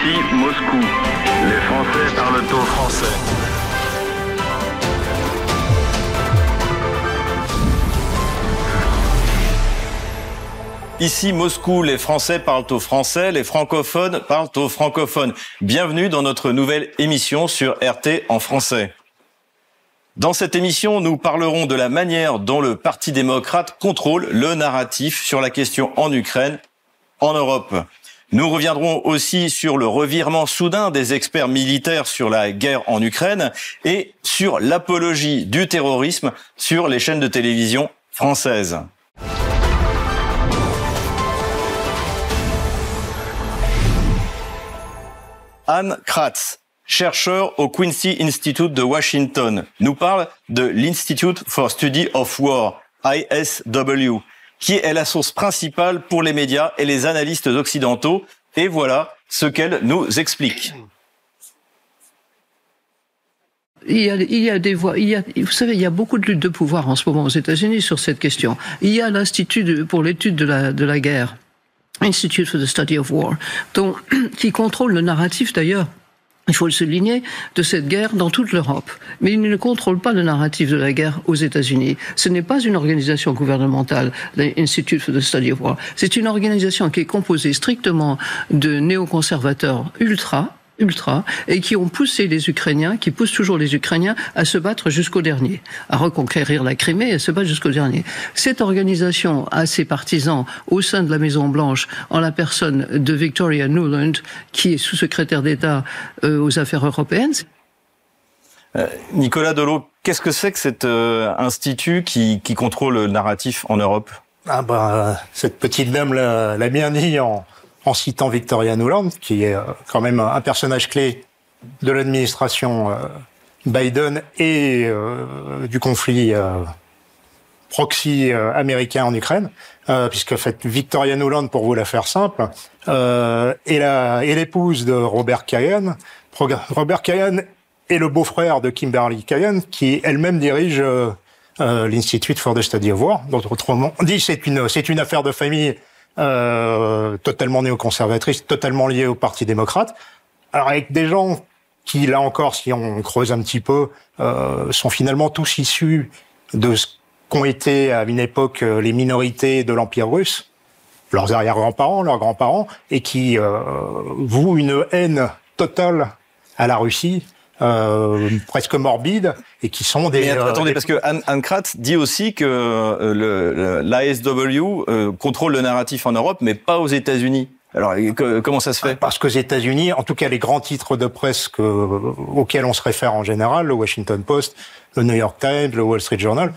Ici Moscou. Les Français parlent au français. Ici Moscou, les Français parlent au français, les francophones parlent aux francophones. Bienvenue dans notre nouvelle émission sur RT en français. Dans cette émission, nous parlerons de la manière dont le Parti démocrate contrôle le narratif sur la question en Ukraine, en Europe. Nous reviendrons aussi sur le revirement soudain des experts militaires sur la guerre en Ukraine et sur l'apologie du terrorisme sur les chaînes de télévision françaises. Anne Kratz, chercheur au Quincy Institute de Washington, nous parle de l'Institute for Study of War, ISW, qui est la source principale pour les médias et les analystes occidentaux. Et voilà ce qu'elle nous explique. Il y, a, il y a des voix. Il y a, vous savez, il y a beaucoup de luttes de pouvoir en ce moment aux États-Unis sur cette question. Il y a l'Institut pour l'étude de la, de la guerre Institute for the Study of War, dont, qui contrôle le narratif d'ailleurs il faut le souligner, de cette guerre dans toute l'Europe. Mais il ne contrôle pas le narratif de la guerre aux États-Unis. Ce n'est pas une organisation gouvernementale, l'Institute for the Study of War. C'est une organisation qui est composée strictement de néoconservateurs ultra, ultra et qui ont poussé les Ukrainiens, qui poussent toujours les Ukrainiens à se battre jusqu'au dernier, à reconquérir la Crimée et à se battre jusqu'au dernier. Cette organisation a ses partisans au sein de la Maison Blanche en la personne de Victoria Nuland, qui est sous-secrétaire d'État euh, aux affaires européennes. Euh, Nicolas Delot, qu'est-ce que c'est que cet euh, institut qui, qui, contrôle le narratif en Europe? Ah bah, Cette petite dame l'a bien dit en, en citant Victoria Nuland, qui est euh, quand même un personnage clé de l'administration euh, Biden et euh, du conflit proxy américain en Ukraine, puisque fait Victoria Nuland, pour vous la faire simple, est l'épouse de Robert Kagan. Robert Kagan est le beau-frère de Kimberly Kagan, qui elle-même dirige l'Institute for the Study of War. Autrement dit, c'est une c'est une affaire de famille euh, totalement néoconservatrice, totalement liée au Parti démocrate. Alors avec des gens qui, là encore, si on creuse un petit peu, euh, sont finalement tous issus de ce qu'ont été à une époque euh, les minorités de l'Empire russe, leurs arrière-grands-parents, leurs grands-parents, et qui euh, vouent une haine totale à la Russie, euh, presque morbides et qui sont des. Mais attendez, parce que Anne, Anne Kratz dit aussi que euh, l'ASW euh, contrôle le narratif en Europe, mais pas aux États-Unis. Alors comment ça se fait? Parce qu'aux États-Unis, en tout cas les grands titres de presse que, auxquels on se réfère en général, le Washington Post, le New York Times, le Wall Street Journal,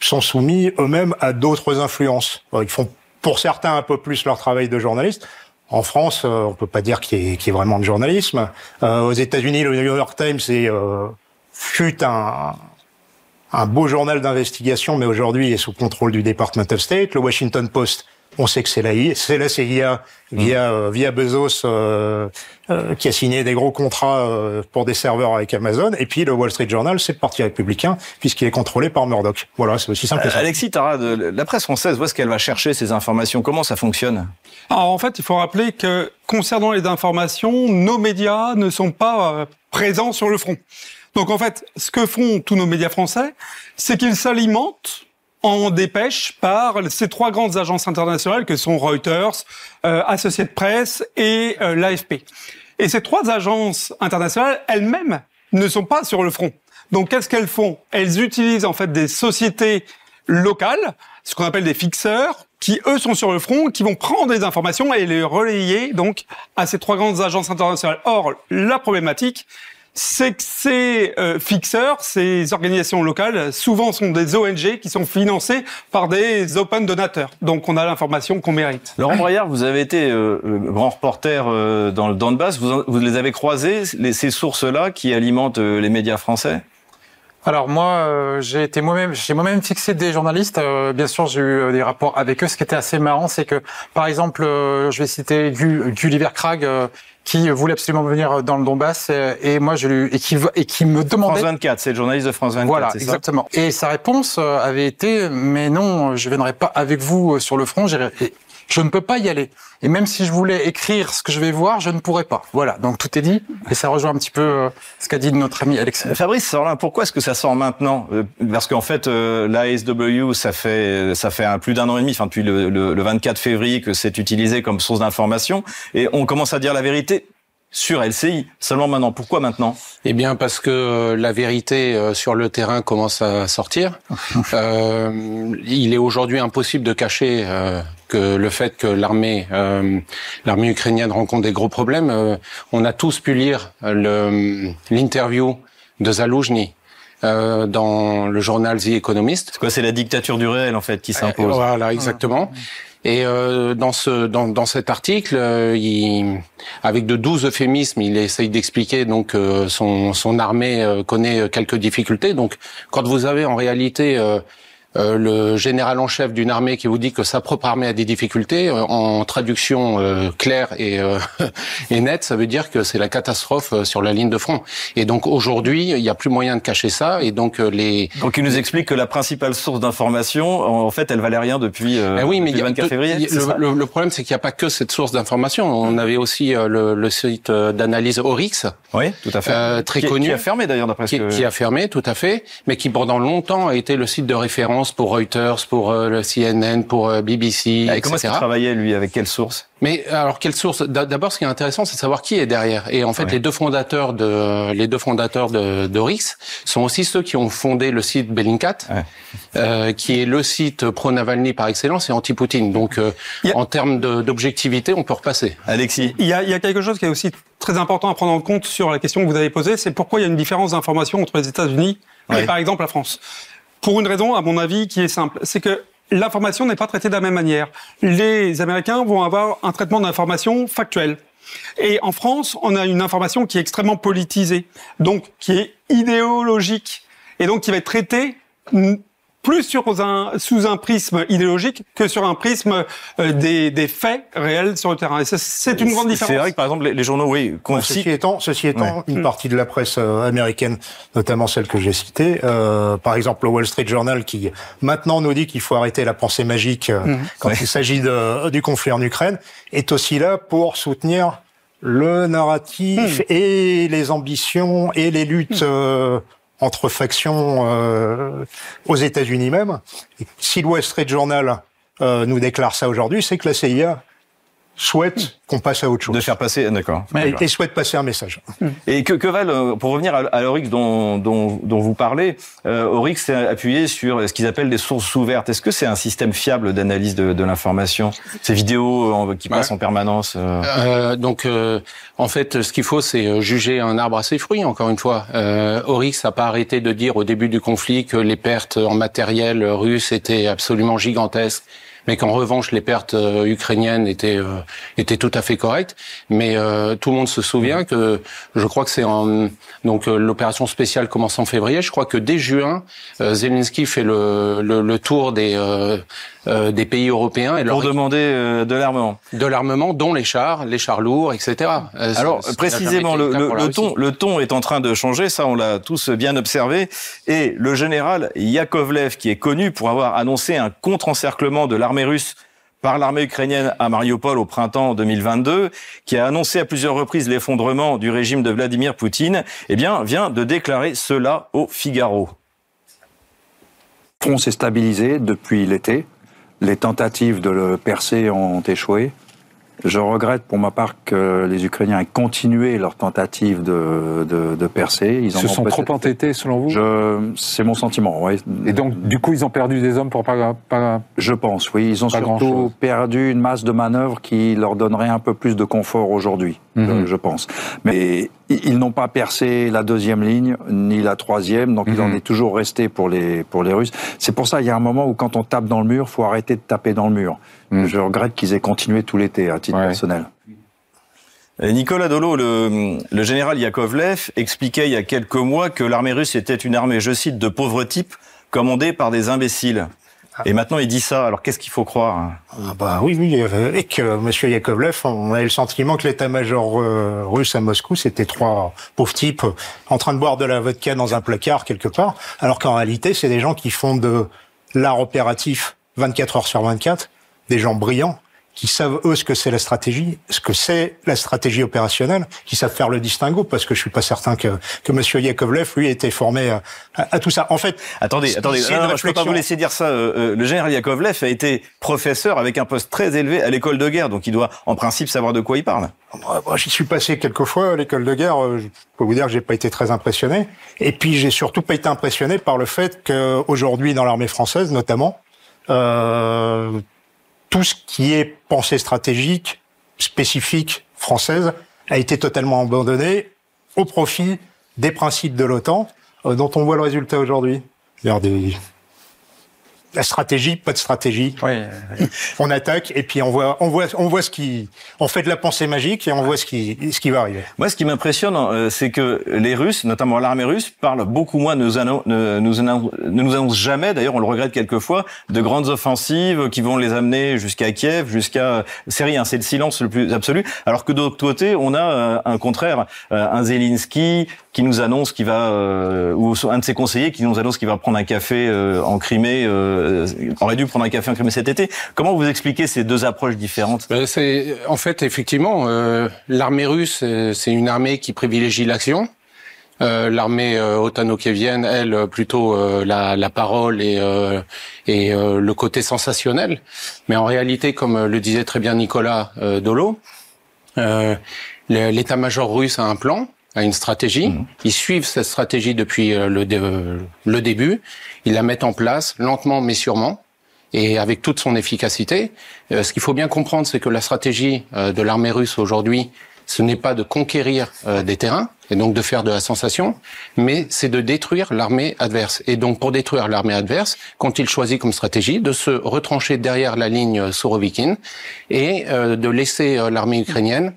sont soumis eux-mêmes à d'autres influences. Ils font pour certains un peu plus leur travail de journaliste. En France, euh, on peut pas dire qu'il y, ait vraiment de journalisme. Euh, aux États-Unis, le New York Times est, euh, fut un, un beau journal d'investigation, mais aujourd'hui il est sous contrôle du Department of State. Le Washington Post on sait que c'est la, c'est la CIA via, euh, via Bezos euh, euh, qui a signé des gros contrats pour des serveurs avec Amazon. Et puis le Wall Street Journal, c'est le Parti républicain puisqu'il est contrôlé par Murdoch. Voilà, c'est aussi simple que ça. Alexis Tarad, la presse française, où est-ce qu'elle va chercher ces informations? Comment ça fonctionne? Alors en fait, il faut rappeler que concernant les informations, nos médias ne sont pas présents sur le front. Donc en fait, ce que font tous nos médias français, c'est qu'ils s'alimentent en dépêche par ces trois grandes agences internationales que sont Reuters, euh, Associated Press et euh, l'AFP. Et ces trois agences internationales elles-mêmes ne sont pas sur le front. Donc qu'est-ce qu'elles font? Elles utilisent en fait des sociétés locales, ce qu'on appelle des fixeurs, qui eux sont sur le front, qui vont prendre des informations et les relayer donc à ces trois grandes agences internationales. Or, la problématique, c'est que ces euh, fixeurs, ces organisations locales, souvent sont des ONG qui sont financées par des open donateurs. Donc on a l'information qu'on mérite. Laurent Braillard, vous avez été euh, grand reporter euh, dans le Donbass. Vous, vous les avez croisés, les, ces sources-là qui alimentent euh, les médias français? Alors moi, j'ai été moi-même, j'ai moi-même fixé des journalistes. bien sûr, j'ai eu des rapports avec eux. Ce qui était assez marrant, c'est que, par exemple, je vais citer Gulliver Krag, qui voulait absolument venir dans le Donbass et moi je lui et qui et qui me demandait France 24, c'est le journaliste de France 24, voilà exactement. Ça et sa réponse euh, avait été mais non, je viendrai pas avec vous euh, sur le front. Je ne peux pas y aller. Et même si je voulais écrire ce que je vais voir, je ne pourrais pas. Voilà, donc tout est dit. Et ça rejoint un petit peu euh, ce qu'a dit notre ami Alexis. Fabrice Sorlin, pourquoi est-ce que ça sort maintenant? Euh, Parce qu'en fait, euh, l'ASW, ça fait ça fait plus d'un an et demi, enfin depuis le, le 24 février, que c'est utilisé comme source d'information, et on commence à dire la vérité sur LCI. Seulement maintenant. Pourquoi maintenant? Eh bien, parce que euh, la vérité euh, sur le terrain commence à sortir. Euh, il est aujourd'hui impossible de cacher euh, que le fait que l'armée euh, l'armée ukrainienne rencontre des gros problèmes. Euh, on a tous pu lire le- l'interview de Zaloujny euh, dans le journal The Economist. C'est quoi C'est la dictature du réel en fait qui s'impose. Voilà, exactement. Et euh, dans ce dans, dans cet article, euh, il, avec de doux euphémismes, il essaye d'expliquer donc euh, son son armée euh, connaît quelques difficultés. Donc, quand vous avez en réalité euh, le général en chef d'une armée qui vous dit que sa propre armée a des difficultés, euh, en traduction euh, claire et, euh, et nette, ça veut dire que c'est la catastrophe euh, sur la ligne de front. Et donc aujourd'hui, il n'y a plus moyen de cacher ça. Et donc les Donc il nous explique que la principale source d'information, en fait, elle valait rien depuis, euh, Eh oui, mais depuis il y le a 24 deux- février. a- le, le- le problème, c'est qu'il n'y a pas que cette source d'information. On avait aussi euh, le, le site d'analyse Orix, Oui, tout à fait. Très Qui- connu. Qui a fermé d'ailleurs d'après ce qui, que... qui a fermé, tout à fait, mais qui pendant longtemps a été le site de référence pour Reuters, pour euh, le CNN, pour euh, BBC, Et etc. comment est-ce qu'il travaillait lui Avec quelle source? Mais alors quelle source? D'a- D'abord, ce qui est intéressant, c'est de savoir qui est derrière. Et en fait, Ouais. les deux fondateurs de les deux fondateurs de d'Orix sont aussi ceux qui ont fondé le site Bellingcat, Ouais. euh, qui est le site pro Navalny par excellence et anti-Poutine. Donc, euh, a- en termes de- d'objectivité, on peut repasser. Alexis Il y, a, il y a quelque chose qui est aussi très important à prendre en compte sur la question que vous avez posée, c'est pourquoi il y a une différence d'information entre les États-Unis Ouais. et par exemple la France? Pour une raison, à mon avis, qui est simple, c'est que l'information n'est pas traitée de la même manière. Les Américains vont avoir un traitement d'information factuel. Et en France, on a une information qui est extrêmement politisée, donc qui est idéologique, et donc qui va être traitée plus sur un, sous un prisme idéologique que sur un prisme euh, des, des faits réels sur le terrain. Et ça, c'est une grande différence. C'est vrai que par exemple les, les journaux, oui, qu'on Ceci cite- étant, ceci étant, une partie de la presse euh, américaine, notamment celle que j'ai citée, euh, par exemple le Wall Street Journal, qui maintenant nous dit qu'il faut arrêter la pensée magique euh, quand il s'agit du conflit en Ukraine, est aussi là pour soutenir le narratif et les ambitions et les luttes euh, entre factions euh, aux États-Unis même. Si le Wall Street Journal euh, nous déclare ça aujourd'hui, c'est que la CIA souhaite qu'on passe à autre chose de faire passer, d'accord. et, et souhaite passer un message. Et que, que valent, euh, pour revenir à, à l'Orix dont, dont, dont vous parlez, euh, Orix s'est appuyé sur ce qu'ils appellent des sources ouvertes. Est-ce que c'est un système fiable d'analyse de, de l'information? Ces vidéos euh, qui Ouais. passent en permanence euh, Euh, donc, euh, en fait, ce qu'il faut, c'est euh, juger un arbre à ses fruits. Encore une fois, euh, Orix n'a pas arrêté de dire au début du conflit que les pertes en matériel russe étaient absolument gigantesques, mais qu'en revanche, les pertes euh, ukrainiennes étaient euh, étaient tout à fait correctes. Mais euh, tout le monde se souvient que, je crois que c'est en donc euh, l'opération spéciale commence en février. Je crois que dès juin, Zelensky fait le, le, le tour des euh, des pays européens et leur pour demander euh, de l'armement. de l'armement, dont les chars, les chars lourds, etc. Euh, Alors précisément, le, ton, le ton est en train de changer, ça on l'a tous bien observé. Et le général Yakovlev, qui est connu pour avoir annoncé un contre-encerclement de l'armée russe par l'armée ukrainienne à Mariupol au printemps 2022, qui a annoncé à plusieurs reprises l'effondrement du régime de Vladimir Poutine, eh bien, vient de déclarer cela au Figaro. Le front s'est stabilisé depuis l'été. Les tentatives de le percer ont échoué. Je regrette pour ma part que les Ukrainiens aient continué leur tentative de, de, de percer. Ils en se ont sont trop entêtés, selon vous? C'est mon sentiment, oui. Et donc, du coup, ils ont perdu des hommes pour pas... pas... Je pense, oui. Ils ont surtout perdu une masse de manœuvres qui leur donnerait un peu plus de confort aujourd'hui, Mhm. euh, je pense. Mais i- ils n'ont pas percé la deuxième ligne, ni la troisième, donc il en Mhm. est toujours resté pour les, pour les Russes. C'est pour ça, il y a un moment où quand on tape dans le mur, faut arrêter de taper dans le mur. Mhm. Je regrette qu'ils aient continué tout l'été, à titre Ouais. personnel. Et Nicolas Dolo, le, le général Yakovlev, expliquait il y a quelques mois que l'armée russe était une armée, je cite, de pauvres types commandés par des imbéciles. Et maintenant il dit ça, alors qu'est-ce qu'il faut croire hein? Ah bah oui, oui, euh, et que M. Yakovlev, on a le sentiment que l'état-major euh, russe à Moscou, c'était trois pauvres types euh, en train de boire de la vodka dans un placard quelque part, alors qu'en réalité, c'est des gens qui font de l'art opératif 24 heures sur 24, des gens brillants, qui savent eux ce que c'est la stratégie, ce que c'est la stratégie opérationnelle, qui savent faire le distinguo, parce que je suis pas certain que que Monsieur Yakovlev lui était formé à, à tout ça. En fait, attendez, attendez, c'est une non, non, je peux pas vous laisser dire ça. Euh, euh, le général Yakovlev a été professeur avec un poste très élevé à l'école de guerre, donc il doit en principe savoir de quoi il parle. Moi, moi, j'y suis passé quelques fois à l'école de guerre. euh, Je peux vous dire que j'ai pas été très impressionné. Et puis, j'ai surtout pas été impressionné par le fait qu'aujourd'hui, dans l'armée française, notamment, euh, tout ce qui est pensée stratégique, spécifique française, a été totalement abandonné au profit des principes de l'OTAN, euh, dont on voit le résultat aujourd'hui. La stratégie, pas de stratégie. Oui. On attaque et puis on voit, on voit, on voit ce qui, on fait de la pensée magique et on voit ce qui, ce qui va arriver. Moi, ce qui m'impressionne, euh, c'est que les Russes, notamment l'armée russe, parlent beaucoup moins, ne nous, annon- ne, nous annon- ne nous annoncent jamais, d'ailleurs on le regrette quelquefois, de grandes offensives qui vont les amener jusqu'à Kiev, jusqu'à... C'est rien, c'est le silence le plus absolu. Alors que d'autre côté, on a euh, un contraire, euh, un Zelensky qui nous annonce qu'il va, euh, ou un de ses conseillers qui nous annonce qu'il va prendre un café euh, en Crimée, euh, aurait dû prendre un café en Crimée cet été. Comment vous expliquez ces deux approches différentes? Ben, c'est en fait effectivement euh, l'armée russe, euh, c'est une armée qui privilégie l'action. Euh, l'armée euh, otano-kievienne, elle, euh, plutôt euh, la, la parole et, euh, et le côté sensationnel. Mais en réalité, comme le disait très bien Nicolas Dolo, l'état-major russe a un plan, a une stratégie. Ils suivent cette stratégie depuis euh, le, dé- euh, le début. Ils la mettent en place lentement mais sûrement et avec toute son efficacité. Euh, ce qu'il faut bien comprendre, c'est que la stratégie euh, de l'armée russe aujourd'hui, ce n'est pas de conquérir euh, des terrains et donc de faire de la sensation, mais c'est de détruire l'armée adverse. Et donc pour détruire l'armée adverse, quand il choisit comme stratégie de se retrancher derrière la ligne Sorovikine et de laisser l'armée ukrainienne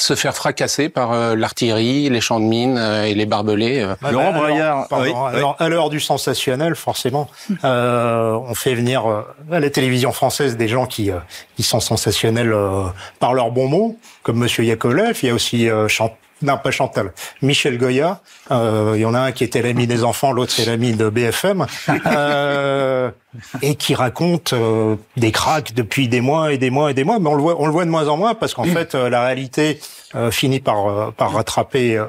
se faire fracasser par euh, l'artillerie, les champs de mines euh, et les barbelés. euh. Ah Laurent bah, alors, Braillard, pardon, oui, oui. alors, à l'heure du sensationnel, forcément, euh, on fait venir euh, à la télévision française des gens qui, euh, qui sont sensationnels euh, par leurs bons mots, comme Monsieur Yakovlev. Il y a aussi euh, Chan- non pas Chantal, Michel Goya. Euh, il y en a un qui était l'ami des enfants, l'autre c'est l'ami de BFM, euh, et qui raconte euh, des cracks depuis des mois et des mois et des mois. Mais on le voit, on le voit de moins en moins parce qu'en fait, euh, la réalité euh, finit par euh, par rattraper euh,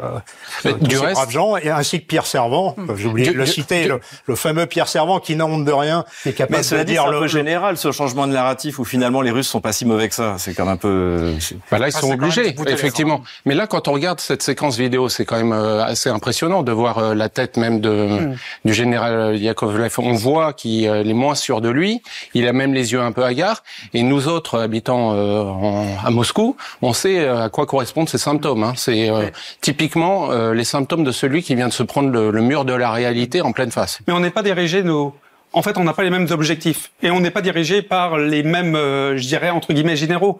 du ces reste- braves gens, et ainsi que Pierre Servant. euh, J'ai oublié de le du- citer, du- le, le fameux Pierre Servant qui n'a honte de rien, qui est capable Mais cela de dit, dire un le, peu général ce changement de narratif où finalement les Russes sont pas si mauvais que ça. C'est quand même un peu. Bah là, ils Ah, sont obligés, effectivement. Mais là, quand on regarde cette séquence vidéo, c'est quand même euh, assez impressionnant de voir euh, la tête même de Hmm. du général Yakovlev. On voit qu'il euh, est moins sûr de lui. Il a même les yeux un peu hagards. Et nous autres, habitants euh, en- à Moscou, on sait euh, à quoi correspondent ces symptômes. hein. C'est euh, typiquement euh, les symptômes de celui qui vient de se prendre le, le mur de la réalité en pleine face. Mais on n'est pas dirigé nos. En fait, on n'a pas les mêmes objectifs et on n'est pas dirigé par les mêmes, euh, je dirais entre guillemets généraux.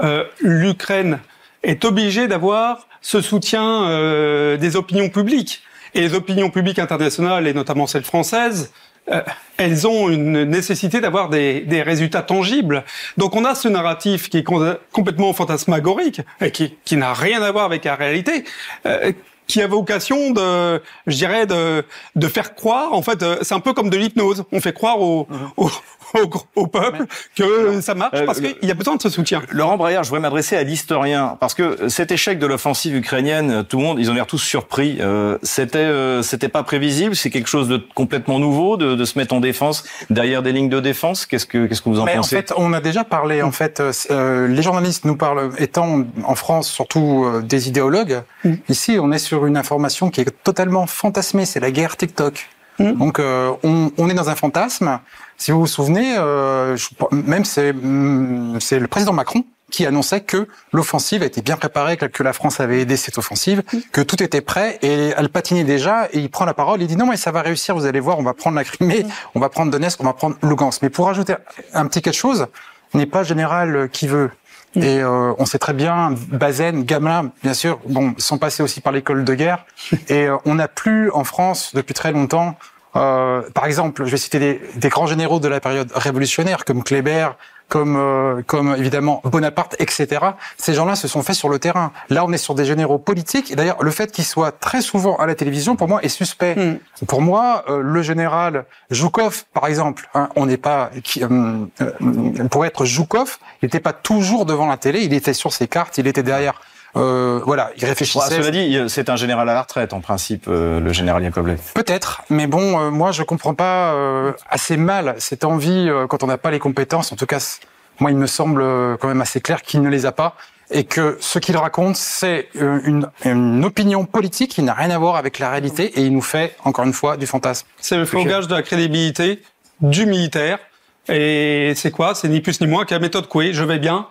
Euh, L'Ukraine est obligée d'avoir ce soutien euh, des opinions publiques et les opinions publiques internationales et notamment celles françaises. Euh, elles ont une nécessité d'avoir des, des résultats tangibles. Donc on a ce narratif qui est complètement fantasmagorique et qui, qui n'a rien à voir avec la réalité, euh, qui a vocation de, je dirais, de, de faire croire. En fait, euh, c'est un peu comme de l'hypnose. On fait croire au, au, au, au peuple que ça marche Euh, parce qu'il y a besoin de ce soutien. Laurent Braillard, je voudrais m'adresser à l'historien parce que cet échec de l'offensive ukrainienne, tout le monde, ils ont l'air tous surpris. Euh, c'était, euh, c'était pas prévisible. C'est quelque chose de complètement nouveau de, de se mettre en défense derrière des lignes de défense. Qu'est-ce que, qu'est-ce que vous en Mais en pensez? fait, on a déjà parlé. En fait, euh, euh, les journalistes nous parlent, étant en France surtout euh, des idéologues. Ici, on est sur une information qui est totalement fantasmée. C'est la guerre TikTok. Donc, euh, on, on est dans un fantasme. Si vous vous souvenez, euh, je- même c'est hum, c'est le président Macron qui annonçait que l'offensive était bien préparée, que la France avait aidé cette offensive, que tout était prêt et elle patinait déjà. Et il prend la parole, il dit non mais ça va réussir, vous allez voir, on va prendre la Crimée, on va prendre Donetsk, on va prendre Lugansk. Mais pour ajouter un petit quelque chose, n'est pas général qui veut. Et euh, on sait très bien, Bazaine, Gamelin, bien sûr, bon, sont passés aussi par l'école de guerre. Et euh, on n'a plus en France depuis très longtemps, euh, par exemple, je vais citer des, des grands généraux de la période révolutionnaire comme Kléber, comme euh, comme évidemment Bonaparte, etc. Ces gens-là se sont faits sur le terrain. Là, on est sur des généraux politiques. Et d'ailleurs, le fait qu'ils soient très souvent à la télévision, pour moi, est suspect. Mm. Pour moi, euh, le général Joukov, par exemple, hein, on n'est pas qui, euh, euh, pour être Joukov, il n'était pas toujours devant la télé. Il était sur ses cartes, il était derrière. Euh, voilà, il Bon, réfléchissait. cela dit, c'est un général à la retraite, en principe, euh, le général Yakovlev. Peut-être, mais bon, euh, moi je comprends pas euh, assez mal cette envie euh, quand on n'a pas les compétences. En tout cas, moi il me semble euh, quand même assez clair qu'il ne les a pas et que ce qu'il raconte c'est une, une opinion politique qui n'a rien à voir avec la réalité et il nous fait encore une fois du fantasme. C'est le flogage de la crédibilité du militaire. Et c'est quoi? C'est ni plus ni moins que la méthode Coué. Je vais bien,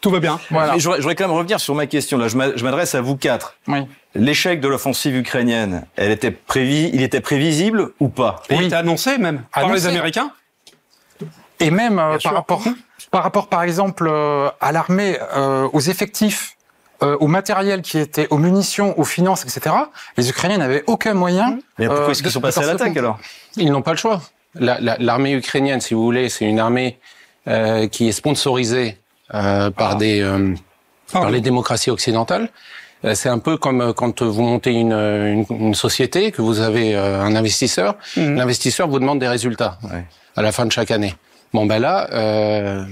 tout va bien. Voilà. Mais je voudrais, je voudrais quand même revenir sur ma question. Là, je m'a- je m'adresse à vous quatre. Oui. L'échec de l'offensive ukrainienne, elle était prévi, il était prévisible ou pas? Et Oui. il était annoncé même par Annoncé. les Américains? Et même euh, sûr. par rapport, par rapport, par exemple, euh, à l'armée, euh, aux effectifs, euh, au matériel qui était, aux munitions, aux finances, etc. Les Ukrainiens n'avaient aucun moyen. Mais pourquoi euh, est-ce qu'ils de- sont passés à l'attaque alors Ils n'ont pas le choix. La- la- L'armée ukrainienne, si vous voulez, c'est une armée euh, qui est sponsorisée euh, par des euh, par les démocraties occidentales. Euh, C'est un peu comme euh, quand vous montez une, une, une société, que vous avez un investisseur. Mhm. L'investisseur vous demande des résultats Ouais. à la fin de chaque année. Bon ben là, euh,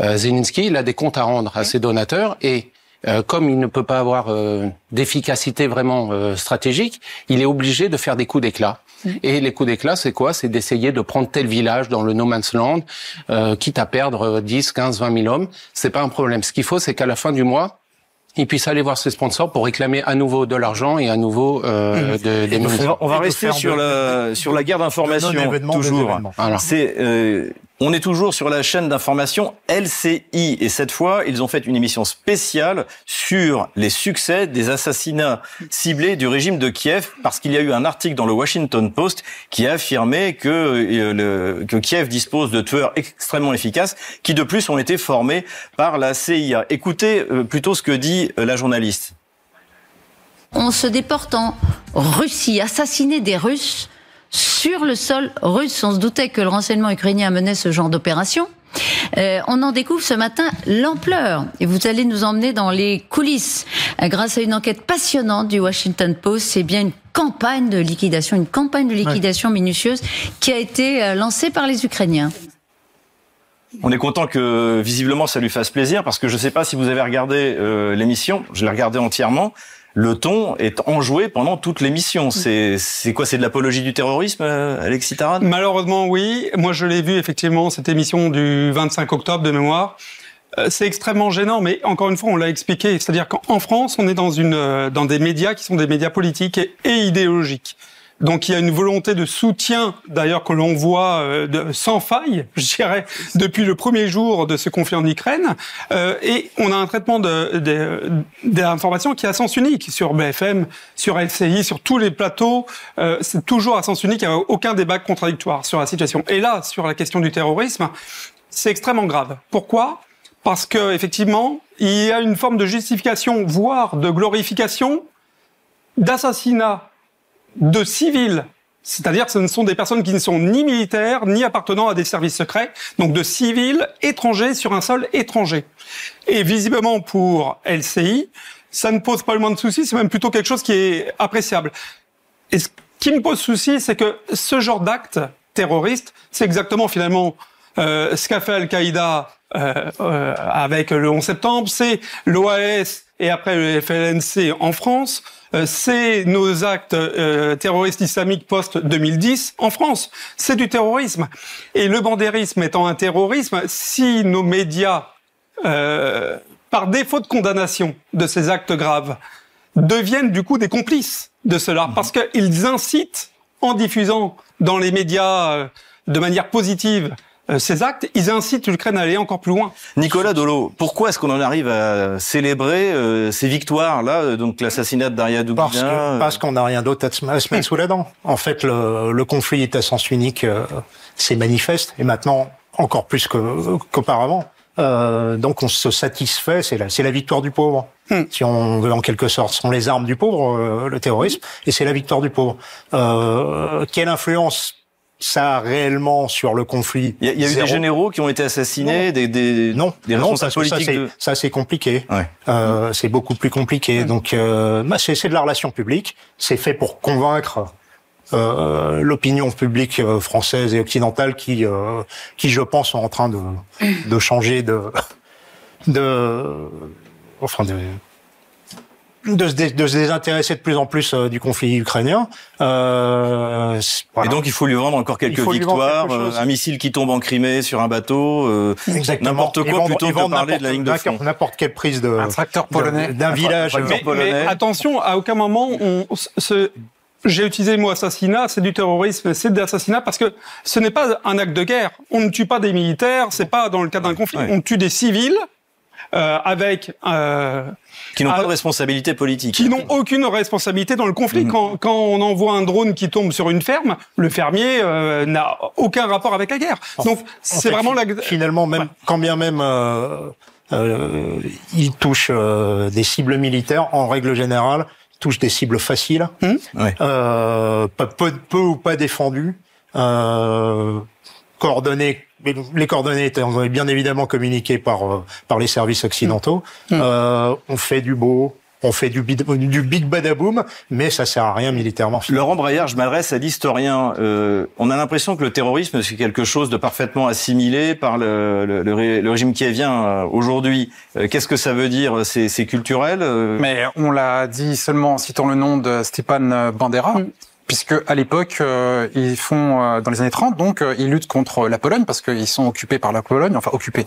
euh, Zelensky, il a des comptes à rendre à ses donateurs et euh, comme il ne peut pas avoir euh, d'efficacité vraiment euh, stratégique, il est obligé de faire des coups d'éclat. Et les coups d'éclat, c'est quoi? C'est d'essayer de prendre tel village dans le no man's land, euh, quitte à perdre euh, 10, 15, 20 000 hommes. C'est pas un problème. Ce qu'il faut, c'est qu'à la fin du mois, il puisse aller voir ses sponsors pour réclamer à nouveau de l'argent et à nouveau euh, de, des On va, on va rester sur de- la sur la guerre d'information toujours. C'est euh, on est toujours sur la chaîne d'information LCI et cette fois ils ont fait une émission spéciale sur les succès des assassinats ciblés du régime de Kiev parce qu'il y a eu un article dans le Washington Post qui a affirmé que euh, Kiev dispose de tueurs extrêmement efficaces qui de plus ont été formés par la CIA. Écoutez euh, plutôt ce que dit euh, la journaliste. On se déporte en Russie, assassiner des Russes sur le sol russe. On se doutait que le renseignement ukrainien menait ce genre d'opération. Euh, on en découvre ce matin l'ampleur et vous allez nous emmener dans les coulisses Euh, grâce à une enquête passionnante du Washington Post. C'est bien une campagne de liquidation, une campagne de liquidation minutieuse qui a été euh, lancée par les Ukrainiens. On est content que visiblement ça lui fasse plaisir parce que je ne sais pas si vous avez regardé euh, l'émission, je l'ai regardé entièrement. Le ton est enjoué pendant toute l'émission. C'est c'est quoi C'est de l'apologie du terrorisme, euh, Alexis Taran Malheureusement, oui. Moi, je l'ai vu effectivement cette émission du 25 octobre de mémoire. Euh, C'est extrêmement gênant, mais encore une fois, on l'a expliqué. C'est-à-dire qu'en France, on est dans une euh, dans des médias qui sont des médias politiques et, et idéologiques. Donc il y a une volonté de soutien, d'ailleurs que l'on voit euh, sans faille, je dirais, depuis le premier jour de ce conflit en Ukraine. Euh, et on a un traitement de, de, d'informations qui est à sens unique sur BFM, sur LCI, sur tous les plateaux. Euh, c'est toujours à sens unique, il n'y a aucun débat contradictoire sur la situation. Et là, sur la question du terrorisme, c'est extrêmement grave. Pourquoi? Parce que effectivement, il y a une forme de justification, voire de glorification, d'assassinat de civils. C'est-à-dire que ce ne sont des personnes qui ne sont ni militaires, ni appartenant à des services secrets, donc de civils étrangers sur un sol étranger. Et visiblement pour LCI, ça ne pose pas le moins de soucis, c'est même plutôt quelque chose qui est appréciable. Et ce qui me pose souci, c'est que ce genre d'acte terroriste, c'est exactement finalement euh, ce qu'a fait Al-Qaïda euh, euh, avec le 11 septembre, c'est l'OAS et après le FLNC en France, euh, c'est nos actes euh, terroristes islamiques post-2010 en France. C'est du terrorisme. Et le bandérisme étant un terrorisme, si nos médias, euh, par défaut de condamnation de ces actes graves, deviennent du coup des complices de cela, parce qu'ils incitent, en diffusant dans les médias euh, de manière positive ces actes, ils incitent l'Ukraine à aller encore plus loin. Nicolas Dolo, pourquoi est-ce qu'on en arrive à célébrer euh, ces victoires-là, euh, donc l'assassinat de Daria Dugina Parce que- euh, parce qu'on n'a rien d'autre à se, mettre sous la dent. En fait, le, le conflit est à sens unique, euh, c'est manifeste, et maintenant encore plus que- qu'auparavant. Euh, donc on se satisfait, c'est la, c'est la victoire du pauvre. Hmm. Si on veut en quelque sorte, ce sont les armes du pauvre, euh, le terrorisme, et c'est la victoire du pauvre. Euh, quelle influence ça réellement sur le conflit. Il y a, il y a eu des généraux qui ont été assassinés, des, des, Non, des non, responsables parce que ça, c'est- de- ça c'est compliqué. Ouais. Euh, c'est beaucoup plus compliqué. Donc, euh, bah, c'est c'est de la relation publique. C'est fait pour convaincre euh, l'opinion publique euh, française et occidentale qui, euh, qui, je pense, sont en train de, de changer de, de, enfin, de, de se, dé- de se désintéresser de plus en plus euh, du conflit ukrainien. Euh, c'est- voilà. Et donc il faut lui vendre encore quelques vendre victoires, quelque euh, un missile qui tombe en Crimée sur un bateau, euh, Exactement. n'importe quoi vendent- plutôt que parler de la ligne de front. n'importe- quelle prise de Un tracteur polonais. d'un village. Mais, polonais. mais attention, à aucun moment, on, ce- j'ai utilisé le mot assassinat, c'est du terrorisme, c'est de l'assassinat parce que ce n'est pas un acte de guerre. On ne tue pas des militaires, c'est pas dans le cadre d'un conflit. Ouais. On tue des civils euh, avec euh, qui n'ont pas de responsabilité politique. qui n'ont aucune responsabilité dans le conflit. Quand, quand on envoie un drone qui tombe sur une ferme, le fermier euh, n'a aucun rapport avec la guerre. Donc c'est vraiment la. Finalement, même quand bien même euh, euh, il touche euh, des cibles militaires, en règle générale, il touche des cibles faciles, Ouais. euh, peu, peu, peu ou pas défendues, euh, coordonnées. Mais Les coordonnées étant bien évidemment communiquées par euh, par les services occidentaux. Euh, on fait du beau, on fait du bid- du big badaboom, mais ça sert à rien militairement. Laurent Braillard, je m'adresse à l'historien. Euh, on a l'impression que le terrorisme, c'est quelque chose de parfaitement assimilé par le, le, le le régime qui vient euh, aujourd'hui. Euh, Qu'est-ce que ça veut dire? C'est c'est culturel Mais on l'a dit seulement en citant le nom de Stepan Bandera. Puisque à l'époque, euh, ils font euh, dans les années 30, donc euh, ils luttent contre la Pologne parce qu'ils sont occupés par la Pologne, enfin occupés.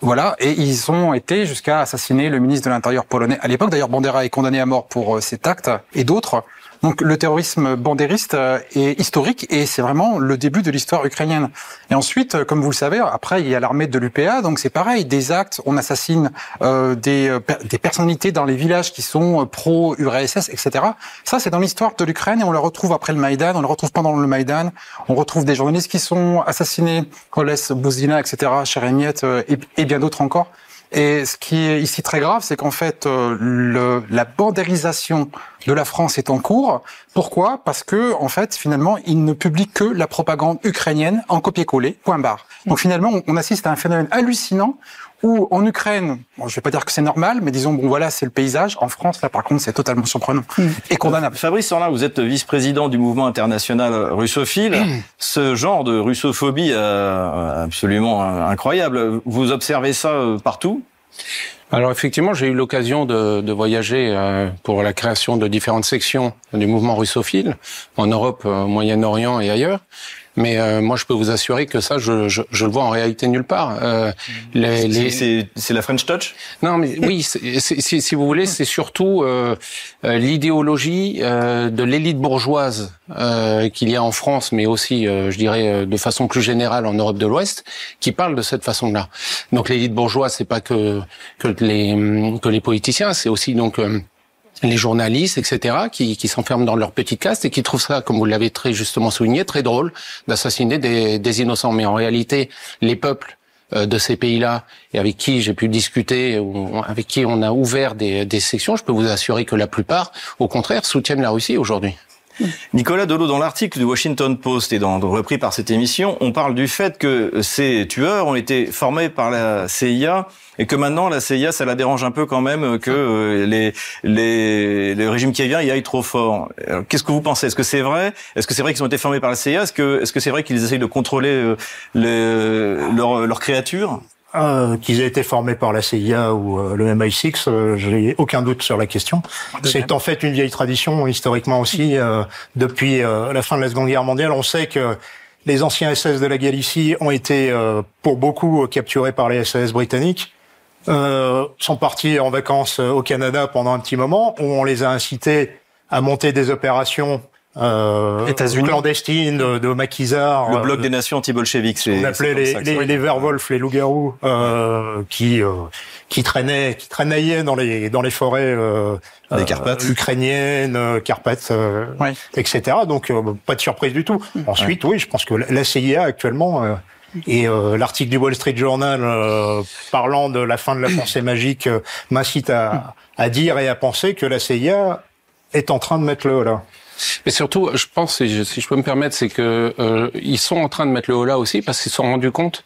Voilà, et ils ont été jusqu'à assassiner le ministre de l'Intérieur polonais à l'époque. D'ailleurs, Bandera est condamné à mort pour euh, cet acte et d'autres. Donc le terrorisme bandériste euh, est historique et c'est vraiment le début de l'histoire ukrainienne. Et ensuite, euh, comme vous le savez, après il y a l'armée de l'UPA, donc c'est pareil, des actes, on assassine euh, des, euh, des personnalités dans les villages qui sont pro-URSS, etc. Ça c'est dans l'histoire de l'Ukraine et on le retrouve après le Maïdan, on le retrouve pendant le Maïdan, on retrouve des journalistes qui sont assassinés, Oles Bouzina, etc., Cheremiet et, et bien d'autres encore. Et ce qui est ici très grave, c'est qu'en fait, euh, le, la bandérisation de la France est en cours. Pourquoi? Parce que, en fait, finalement, ils ne publient que la propagande ukrainienne en copier-coller, point barre. Donc finalement, on, on assiste à un phénomène hallucinant où en Ukraine, bon, je vais pas dire que c'est normal, mais disons, bon voilà, c'est le paysage. En France, là, par contre, c'est totalement surprenant et condamnable. Fabrice Sorlin, vous êtes vice-président du mouvement international russophile. Ce genre de russophobie euh, absolument euh, incroyable. Vous observez ça euh, partout? Alors effectivement, j'ai eu l'occasion de, de voyager euh, pour la création de différentes sections du mouvement russophile en Europe, euh, au Moyen-Orient et ailleurs. Mais euh, moi, je peux vous assurer que ça, je, je, je le vois en réalité nulle part. Euh, les, les- C'est- C'est c'est la French Touch? Non, mais oui, c'est- c'est- si, si vous voulez, c'est surtout euh, euh, l'idéologie euh, de l'élite bourgeoise euh, qu'il y a en France, mais aussi, euh, je dirais, de façon plus générale en Europe de l'Ouest, qui parle de cette façon-là. Donc l'élite bourgeoise, c'est pas que que les que les politiciens, c'est aussi donc euh, les journalistes, etc., qui, qui s'enferment dans leur petite caste et qui trouvent ça, comme vous l'avez très justement souligné, très drôle d'assassiner des, des innocents. Mais en réalité, les peuples euh, de ces pays-là et avec qui j'ai pu discuter, ou avec qui on a ouvert des, des sections, je peux vous assurer que la plupart, au contraire, soutiennent la Russie aujourd'hui. Nicolas Delot, dans l'article du Washington Post et dans, repris par cette émission, on parle du fait que ces tueurs ont été formés par la CIA et que maintenant la CIA, ça la dérange un peu quand même que euh, les, les, le régime qui vient y aille trop fort. Qu'est-ce que vous pensez? Est-ce que c'est vrai? Est-ce que c'est vrai qu'ils ont été formés par la CIA Est-ce que est-ce que c'est vrai qu'ils essayent de contrôler euh, leurs créatures Euh, qu'ils aient été formés par la CIA ou euh, le MI6, euh, j'ai aucun doute sur la question. C'est en fait une vieille tradition historiquement aussi. euh, depuis la fin de la Seconde Guerre mondiale, on sait que les anciens SS de la Galicie ont été pour beaucoup capturés par les SAS britanniques. Sont partis en vacances au Canada pendant un petit moment, où on les a incités à monter des opérations euh, États-Unis. clandestines de, de maquisards. Le euh, bloc des nations anti-bolcheviques, c'est on appelait les, ça les, les werewolves, les loups-garous, euh, qui euh, qui traînaient, qui traînaillaient dans les dans les forêts euh, Des euh, Carpates. ukrainiennes, euh, Carpates, euh, Ouais. etc. Donc euh, pas de surprise du tout. Ensuite, oui, je pense que la CIA actuellement euh, et euh, l'article du Wall Street Journal euh, parlant de la fin de la pensée magique euh, m'incite à, à dire et à penser que la CIA est en train de mettre le là. Mais surtout, je pense, si je, peux me permettre, c'est que euh, ils sont en train de mettre le haut là aussi parce qu'ils se sont rendus compte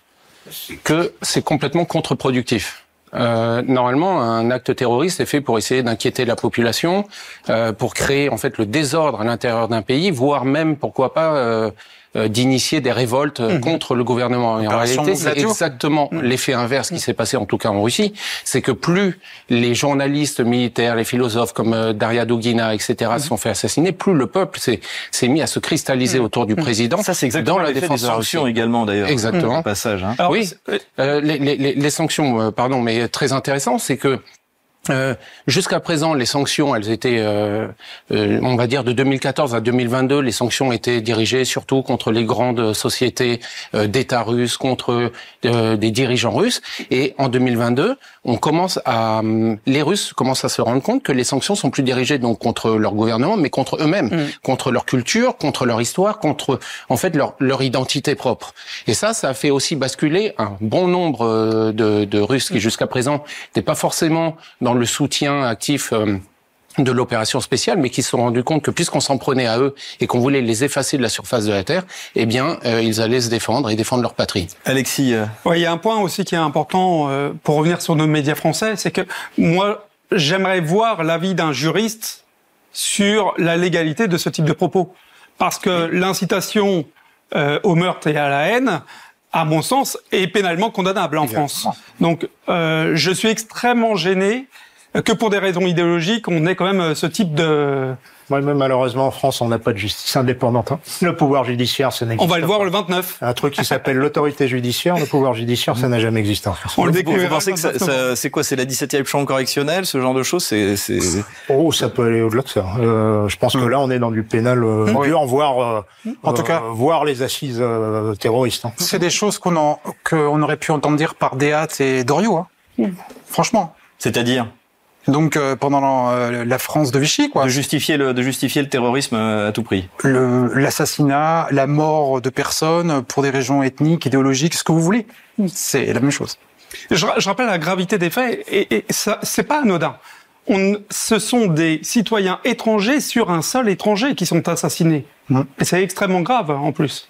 que c'est complètement contre-productif. Euh, normalement, un acte terroriste est fait pour essayer d'inquiéter la population, euh, pour créer en fait le désordre à l'intérieur d'un pays, voire même, pourquoi pas, euh, d'initier des révoltes euh, contre le gouvernement. Et en réalité, c'est exactement l'effet inverse qui s'est passé en tout cas en Russie, c'est que plus les journalistes militaires, les philosophes comme euh, Daria Dugina, etc. se sont fait assassiner, plus le peuple s'est mis à se cristalliser autour du président. Ça, c'est exactement dans la défense des de la Russie. sanctions également, d'ailleurs. Exactement. Passage. Hein. Alors, oui, euh, les, les- les- les sanctions, euh, pardon, mais très intéressant, c'est que euh, jusqu'à présent, les sanctions, elles étaient, euh, euh, on va dire, de 2014 à 2022, les sanctions étaient dirigées surtout contre les grandes sociétés euh, d'État russes, contre euh, des dirigeants russes. Et en 2022, on commence à, les Russes commencent à se rendre compte que les sanctions sont plus dirigées donc contre leur gouvernement, mais contre eux-mêmes, contre leur culture, contre leur histoire, contre en fait leur, leur identité propre. Et ça, ça a fait aussi basculer un bon nombre euh, de, de Russes qui jusqu'à présent n'étaient pas forcément dans le soutien actif. euh, de l'opération spéciale, mais qui se sont rendus compte que puisqu'on s'en prenait à eux et qu'on voulait les effacer de la surface de la Terre, eh bien, euh, ils allaient se défendre et défendre leur patrie. Alexis, euh, Ouais, il y a un point aussi qui est important euh, pour revenir sur nos médias français, c'est que moi, j'aimerais voir l'avis d'un juriste sur la légalité de ce type de propos. Parce que l'incitation euh, au meurtre et à la haine, à mon sens, est pénalement condamnable en France. Donc, euh, je suis extrêmement gêné que pour des raisons idéologiques, on ait quand même euh, ce type de... Moi, même malheureusement, en France, on n'a pas de justice indépendante. hein. Le pouvoir judiciaire, ça n'existe On va le pas. voir le 29. Un truc qui s'appelle l'autorité judiciaire, le pouvoir judiciaire, ça n'a jamais existé en France. On le vous, vous pensez que le ça, 29 novembre. ça- c'est quoi C'est la 17e chambre correctionnelle, ce genre de choses C'est c'est- Oh, ça peut aller au-delà de ça. Euh, je pense que là, on est dans du pénal euh, dur, voire, euh, En tout euh, cas- voir les assises euh, terroristes. hein. C'est des choses qu'on en- qu'on aurait pu entendre dire par Dehat et Doriot. Hein. Franchement. c'est-à-dire? Donc euh, pendant euh, la France de Vichy, quoi. de justifier le de justifier le terrorisme euh, à tout prix. Le- L'assassinat, la mort de personnes pour des régions ethniques, idéologiques, ce que vous voulez. C'est la même chose. Je, je rappelle la gravité des faits et, et ça, c'est pas anodin. On, ce sont des citoyens étrangers sur un sol étranger qui sont assassinés. Et c'est extrêmement grave en plus.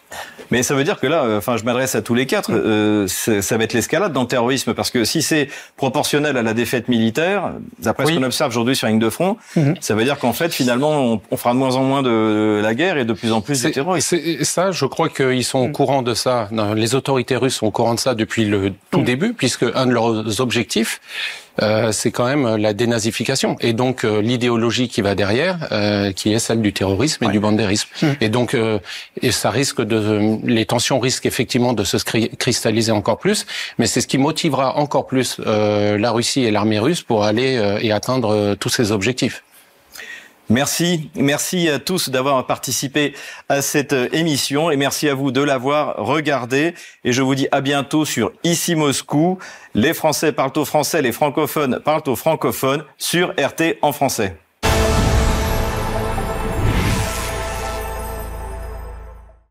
Mais ça veut dire que là, euh, enfin, je m'adresse à tous les quatre. euh, c'est- ça va être l'escalade dans le terrorisme parce que si c'est proportionnel à la défaite militaire, d'après ce qu'on observe aujourd'hui sur la ligne de front, ça veut dire qu'en fait, finalement, on, on fera de moins en moins de la guerre et de plus en plus de C'est- terrorisme. Ça, je crois qu'ils sont au courant de ça. Non, Les autorités russes sont au courant de ça depuis le tout début, puisque un de leurs objectifs, euh, c'est quand même la dénazification et donc euh, l'idéologie qui va derrière, euh, qui est celle du terrorisme et du bandérisme. Et donc, euh, et ça risque de, les tensions risquent effectivement de se cri- cristalliser encore plus, mais c'est ce qui motivera encore plus euh, la Russie et l'armée russe pour aller euh, et atteindre euh, tous ces objectifs. Merci, merci à tous d'avoir participé à cette euh, émission et merci à vous de l'avoir regardé. Et je vous dis à bientôt sur Ici Moscou. Les Français parlent au français, les francophones parlent au francophone sur RT en français.